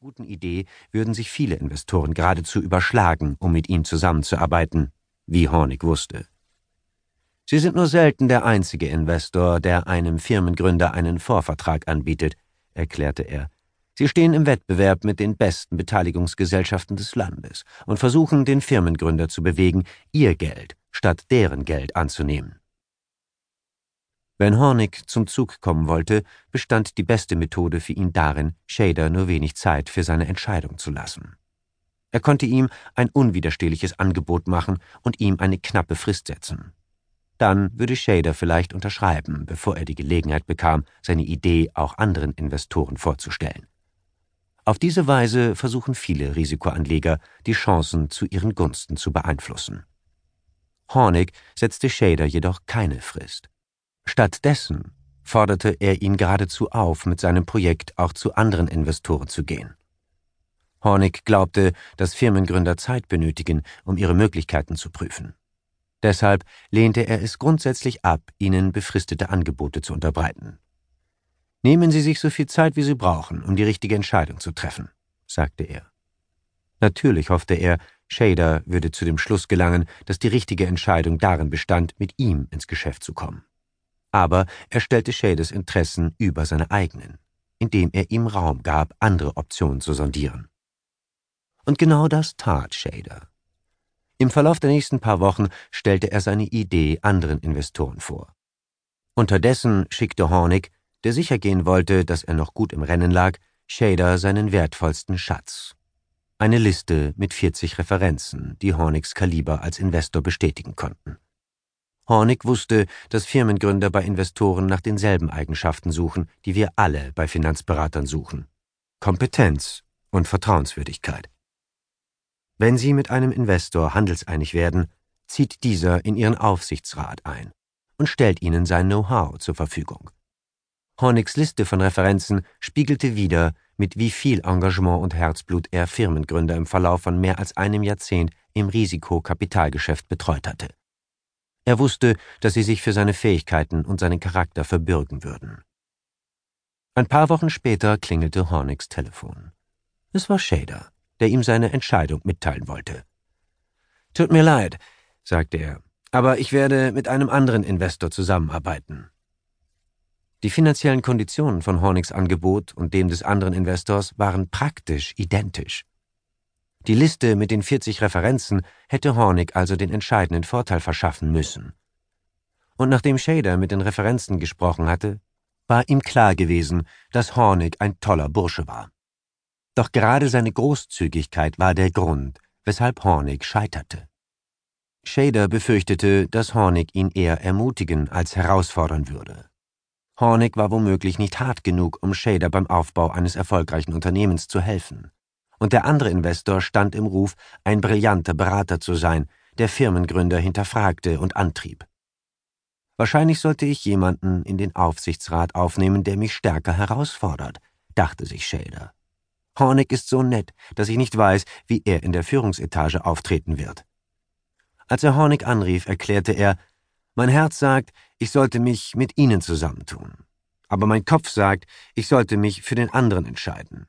guten Idee würden sich viele Investoren geradezu überschlagen, um mit ihm zusammenzuarbeiten, wie Hornig wusste. Sie sind nur selten der einzige Investor, der einem Firmengründer einen Vorvertrag anbietet, erklärte er. Sie stehen im Wettbewerb mit den besten Beteiligungsgesellschaften des Landes und versuchen, den Firmengründer zu bewegen, ihr Geld statt deren Geld anzunehmen. Wenn Hornig zum Zug kommen wollte, bestand die beste Methode für ihn darin, Shader nur wenig Zeit für seine Entscheidung zu lassen. Er konnte ihm ein unwiderstehliches Angebot machen und ihm eine knappe Frist setzen. Dann würde Shader vielleicht unterschreiben, bevor er die Gelegenheit bekam, seine Idee auch anderen Investoren vorzustellen. Auf diese Weise versuchen viele Risikoanleger, die Chancen zu ihren Gunsten zu beeinflussen. Hornig setzte Shader jedoch keine Frist. Stattdessen forderte er ihn geradezu auf, mit seinem Projekt auch zu anderen Investoren zu gehen. Hornig glaubte, dass Firmengründer Zeit benötigen, um ihre Möglichkeiten zu prüfen. Deshalb lehnte er es grundsätzlich ab, ihnen befristete Angebote zu unterbreiten. Nehmen Sie sich so viel Zeit, wie Sie brauchen, um die richtige Entscheidung zu treffen, sagte er. Natürlich hoffte er, Shader würde zu dem Schluss gelangen, dass die richtige Entscheidung darin bestand, mit ihm ins Geschäft zu kommen aber er stellte Shaders Interessen über seine eigenen, indem er ihm Raum gab, andere Optionen zu sondieren. Und genau das tat Shader. Im Verlauf der nächsten paar Wochen stellte er seine Idee anderen Investoren vor. Unterdessen schickte Hornig, der sicher gehen wollte, dass er noch gut im Rennen lag, Shader seinen wertvollsten Schatz. Eine Liste mit 40 Referenzen, die Hornigs Kaliber als Investor bestätigen konnten. Hornig wusste, dass Firmengründer bei Investoren nach denselben Eigenschaften suchen, die wir alle bei Finanzberatern suchen. Kompetenz und Vertrauenswürdigkeit. Wenn Sie mit einem Investor handelseinig werden, zieht dieser in Ihren Aufsichtsrat ein und stellt Ihnen sein Know-how zur Verfügung. Hornigs Liste von Referenzen spiegelte wider, mit wie viel Engagement und Herzblut er Firmengründer im Verlauf von mehr als einem Jahrzehnt im Risikokapitalgeschäft betreut hatte. Er wusste, dass sie sich für seine Fähigkeiten und seinen Charakter verbürgen würden. Ein paar Wochen später klingelte Hornigs Telefon. Es war Shader, der ihm seine Entscheidung mitteilen wollte. Tut mir leid, sagte er, aber ich werde mit einem anderen Investor zusammenarbeiten. Die finanziellen Konditionen von Hornigs Angebot und dem des anderen Investors waren praktisch identisch. Die Liste mit den 40 Referenzen hätte Hornig also den entscheidenden Vorteil verschaffen müssen. Und nachdem Shader mit den Referenzen gesprochen hatte, war ihm klar gewesen, dass Hornig ein toller Bursche war. Doch gerade seine Großzügigkeit war der Grund, weshalb Hornig scheiterte. Shader befürchtete, dass Hornig ihn eher ermutigen als herausfordern würde. Hornig war womöglich nicht hart genug, um Shader beim Aufbau eines erfolgreichen Unternehmens zu helfen und der andere Investor stand im Ruf, ein brillanter Berater zu sein, der Firmengründer hinterfragte und antrieb. Wahrscheinlich sollte ich jemanden in den Aufsichtsrat aufnehmen, der mich stärker herausfordert, dachte sich Shader. Hornig ist so nett, dass ich nicht weiß, wie er in der Führungsetage auftreten wird. Als er Hornig anrief, erklärte er, mein Herz sagt, ich sollte mich mit Ihnen zusammentun. Aber mein Kopf sagt, ich sollte mich für den anderen entscheiden.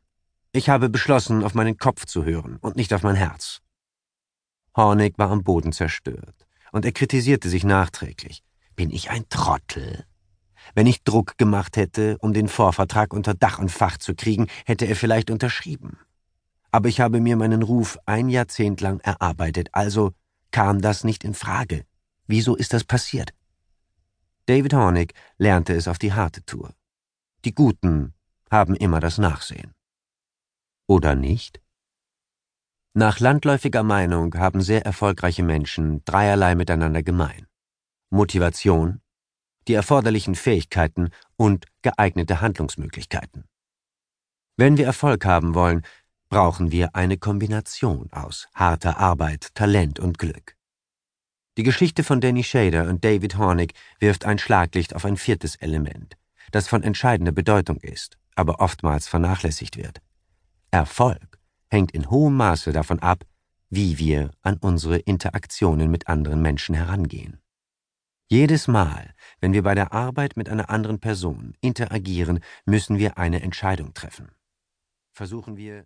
Ich habe beschlossen, auf meinen Kopf zu hören und nicht auf mein Herz. Hornig war am Boden zerstört, und er kritisierte sich nachträglich. Bin ich ein Trottel? Wenn ich Druck gemacht hätte, um den Vorvertrag unter Dach und Fach zu kriegen, hätte er vielleicht unterschrieben. Aber ich habe mir meinen Ruf ein Jahrzehnt lang erarbeitet, also kam das nicht in Frage. Wieso ist das passiert? David Hornig lernte es auf die harte Tour. Die Guten haben immer das Nachsehen. Oder nicht? Nach landläufiger Meinung haben sehr erfolgreiche Menschen dreierlei miteinander gemein. Motivation, die erforderlichen Fähigkeiten und geeignete Handlungsmöglichkeiten. Wenn wir Erfolg haben wollen, brauchen wir eine Kombination aus harter Arbeit, Talent und Glück. Die Geschichte von Danny Shader und David Hornig wirft ein Schlaglicht auf ein viertes Element, das von entscheidender Bedeutung ist, aber oftmals vernachlässigt wird. Erfolg hängt in hohem Maße davon ab, wie wir an unsere Interaktionen mit anderen Menschen herangehen. Jedes Mal, wenn wir bei der Arbeit mit einer anderen Person interagieren, müssen wir eine Entscheidung treffen. Versuchen wir